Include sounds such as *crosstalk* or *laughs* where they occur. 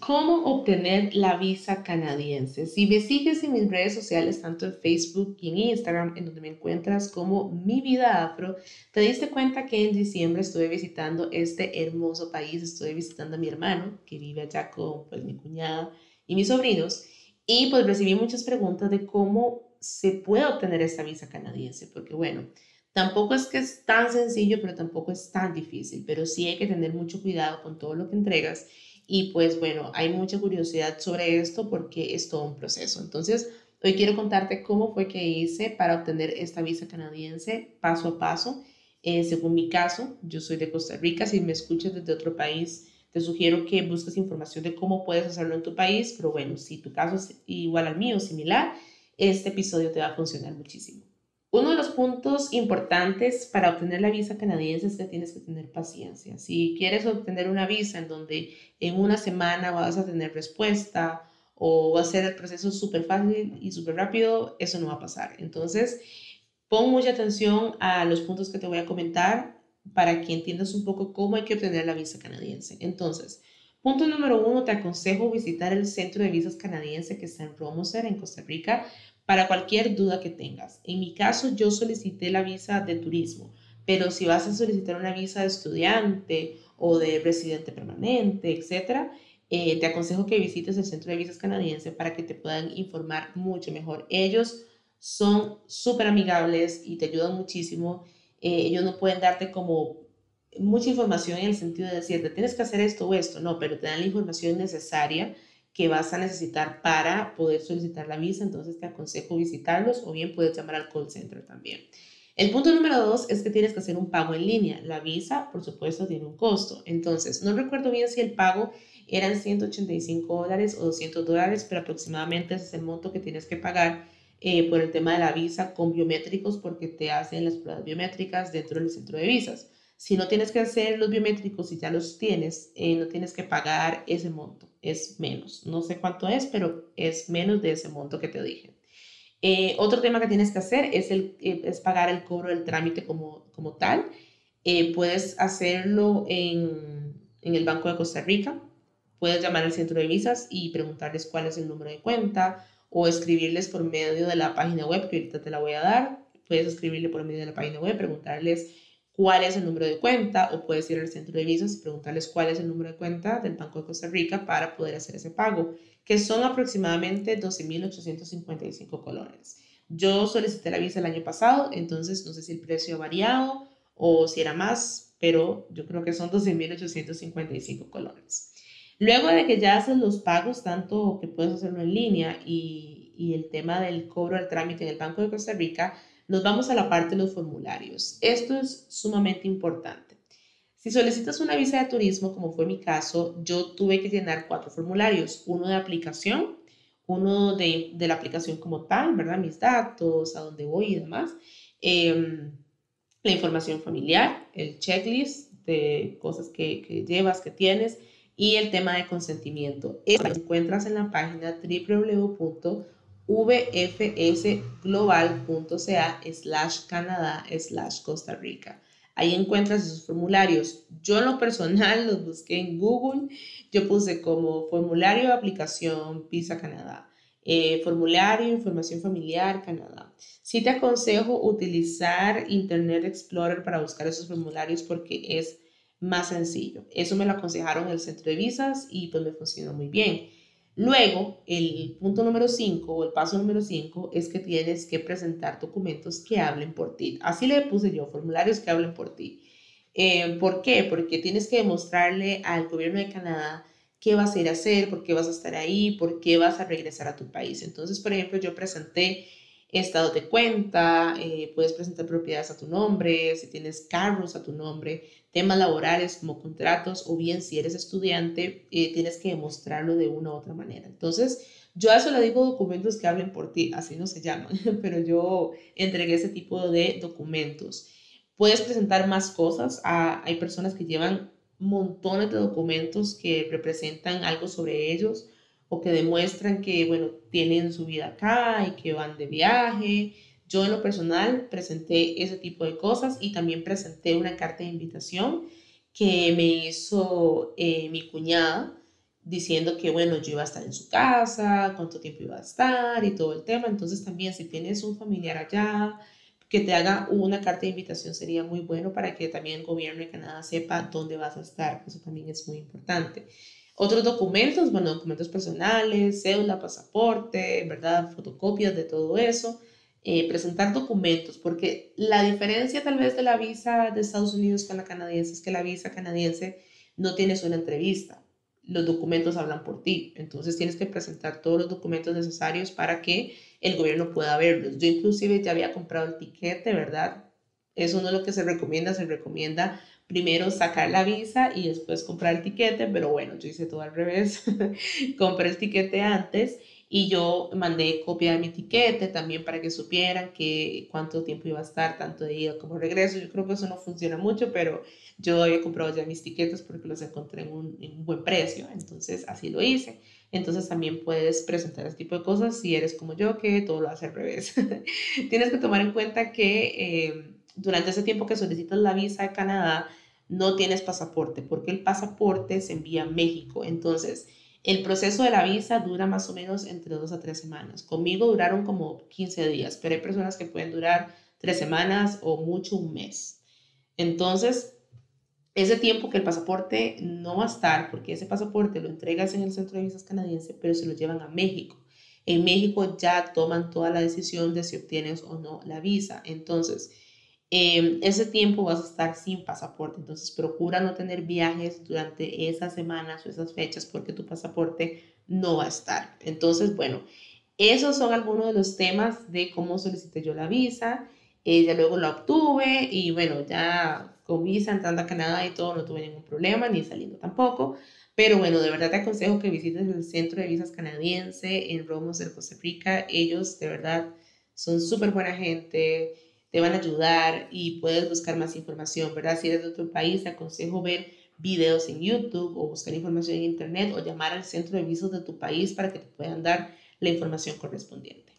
¿Cómo obtener la visa canadiense? Si me sigues en mis redes sociales, tanto en Facebook y en Instagram, en donde me encuentras como Mi Vida Afro, te diste cuenta que en diciembre estuve visitando este hermoso país, estuve visitando a mi hermano, que vive allá con pues, mi cuñada y mis sobrinos, y pues recibí muchas preguntas de cómo se puede obtener esta visa canadiense, porque bueno, tampoco es que es tan sencillo, pero tampoco es tan difícil, pero sí hay que tener mucho cuidado con todo lo que entregas y pues bueno, hay mucha curiosidad sobre esto porque es todo un proceso. Entonces, hoy quiero contarte cómo fue que hice para obtener esta visa canadiense paso a paso. Eh, según mi caso, yo soy de Costa Rica. Si me escuchas desde otro país, te sugiero que busques información de cómo puedes hacerlo en tu país. Pero bueno, si tu caso es igual al mío, similar, este episodio te va a funcionar muchísimo. Uno de los puntos importantes para obtener la visa canadiense es que tienes que tener paciencia. Si quieres obtener una visa en donde en una semana vas a tener respuesta o va a ser el proceso súper fácil y súper rápido, eso no va a pasar. Entonces, pon mucha atención a los puntos que te voy a comentar para que entiendas un poco cómo hay que obtener la visa canadiense. Entonces, punto número uno, te aconsejo visitar el centro de visas canadiense que está en Romoser, en Costa Rica, para cualquier duda que tengas. En mi caso, yo solicité la visa de turismo, pero si vas a solicitar una visa de estudiante o de residente permanente, etcétera, eh, te aconsejo que visites el Centro de Visas Canadiense para que te puedan informar mucho mejor. Ellos son súper amigables y te ayudan muchísimo. Eh, ellos no pueden darte como mucha información en el sentido de decirte tienes que hacer esto o esto, no, pero te dan la información necesaria que vas a necesitar para poder solicitar la visa, entonces te aconsejo visitarlos o bien puedes llamar al call center también. El punto número dos es que tienes que hacer un pago en línea. La visa, por supuesto, tiene un costo. Entonces, no recuerdo bien si el pago eran 185 dólares o 200 dólares, pero aproximadamente ese es el monto que tienes que pagar eh, por el tema de la visa con biométricos porque te hacen las pruebas biométricas dentro del centro de visas. Si no tienes que hacer los biométricos y ya los tienes, eh, no tienes que pagar ese monto es menos. No sé cuánto es, pero es menos de ese monto que te dije. Eh, otro tema que tienes que hacer es, el, eh, es pagar el cobro del trámite como, como tal. Eh, puedes hacerlo en, en, el Banco de Costa Rica. Puedes llamar al centro de visas y preguntarles cuál es el número de cuenta o escribirles por medio de la página web, que ahorita te la voy a dar. Puedes escribirle por medio de la página web, preguntarles cuál es el número de cuenta o puedes ir al centro de visas y preguntarles cuál es el número de cuenta del Banco de Costa Rica para poder hacer ese pago, que son aproximadamente 12.855 colones. Yo solicité la visa el año pasado, entonces no sé si el precio ha variado o si era más, pero yo creo que son 12.855 colones. Luego de que ya haces los pagos, tanto que puedes hacerlo en línea y, y el tema del cobro del trámite en el Banco de Costa Rica, nos vamos a la parte de los formularios. Esto es sumamente importante. Si solicitas una visa de turismo, como fue mi caso, yo tuve que llenar cuatro formularios. Uno de aplicación, uno de, la aplicación como tal, ¿verdad? Mis datos, a dónde voy y demás. Em, la información familiar, el checklist de cosas que, que, llevas, que tienes y el tema de consentimiento. Esto lo encuentras en la página www vfsglobal.ca slash Canadá slash Costa Rica. Ahí encuentras esos formularios. Yo en lo personal *laughs* los busqué en Google. Yo puse como formulario de aplicación Visa Canadá. Eh, formulario información familiar Canadá. Sí te aconsejo utilizar Internet Explorer para buscar esos formularios porque es más sencillo. Eso me lo aconsejaron el centro de visas y pues me funcionó muy bien. Luego, el punto número 5 o el paso número 5 es que tienes que presentar documentos que hablen por ti. Así le puse yo, formularios que hablen por ti. Eh, ¿Por qué? Porque tienes que demostrarle al gobierno de Canadá qué vas a ir a hacer, por qué vas a estar ahí, por qué vas a regresar a tu país. Entonces, por ejemplo, yo presenté estado de cuenta, eh, puedes presentar propiedades a tu nombre, si tienes carros a tu nombre, temas laborales como contratos o bien si eres estudiante, eh, tienes que demostrarlo de una u otra manera. Entonces, yo a eso le digo documentos que hablen por ti, así no se llaman, *laughs* pero yo entregué ese tipo de documentos. Puedes presentar más cosas, hay personas que llevan montones de documentos que representan algo sobre ellos o que demuestran que, bueno, tienen su vida acá y que van de viaje. Yo en lo personal presenté ese tipo de cosas y también presenté una carta de invitación que me hizo eh, mi cuñada diciendo que, bueno, yo iba a estar en su casa, cuánto tiempo iba a estar y todo el tema. Entonces también si tienes un familiar allá, que te haga una carta de invitación sería muy bueno para que también el gobierno de Canadá sepa dónde vas a estar. Eso también es muy importante. Otros documentos, bueno, documentos personales, cédula, pasaporte, ¿verdad? Fotocopias de todo eso. Eh, presentar documentos, porque la diferencia tal vez de la visa de Estados Unidos con la canadiense es que la visa canadiense no tienes una entrevista los documentos hablan por ti. Entonces tienes que presentar todos los documentos necesarios para que el gobierno pueda verlos. Yo inclusive ya había comprado el tiquete, ¿verdad? Eso no es lo que se recomienda, se recomienda primero sacar la visa y después comprar el tiquete, pero bueno, yo hice todo al revés. *laughs* Compré el tiquete antes y yo mandé copia de mi tiquete también para que supieran que cuánto tiempo iba a estar, tanto de ida como regreso. Yo creo que eso no funciona mucho, pero yo había comprado ya mis tiquetes porque los encontré en un, buen precio, entonces así lo hice. Entonces también puedes presentar este tipo de cosas si eres como yo, que todo lo hace al revés. *laughs* Tienes que tomar en cuenta que eh, durante ese tiempo que solicitas la visa de Canadá, no tienes pasaporte, porque el pasaporte se envía a México. Entonces, el proceso de la visa dura más o menos entre dos a tres semanas. Conmigo duraron como 15 días, pero hay personas que pueden durar tres semanas o mucho un mes. Entonces, ese tiempo que el pasaporte no va a estar, porque ese pasaporte lo entregas en el centro de visas canadiense, pero se lo llevan a México. En México ya toman toda la decisión de si obtienes o no la visa. Entonces, Em, ese tiempo vas a estar sin pasaporte, entonces procura no tener viajes durante esas semanas o esas fechas porque tu pasaporte no va a estar. Entonces, bueno, esos son algunos de los temas de cómo solicité yo la visa. Eh, ya luego la obtuve y bueno, ya con visa entrando a Canadá y todo no tuve ningún problema, ni saliendo tampoco. Pero bueno, de verdad te aconsejo que visites el centro de visas canadiense en Romos, en Costa Rica. Ellos de verdad son súper buena gente te van a ayudar y puedes buscar más información, ¿verdad? Si eres de otro país, te aconsejo ver videos en YouTube o buscar información en Internet o llamar al centro de visos de tu país para que te puedan dar la información correspondiente.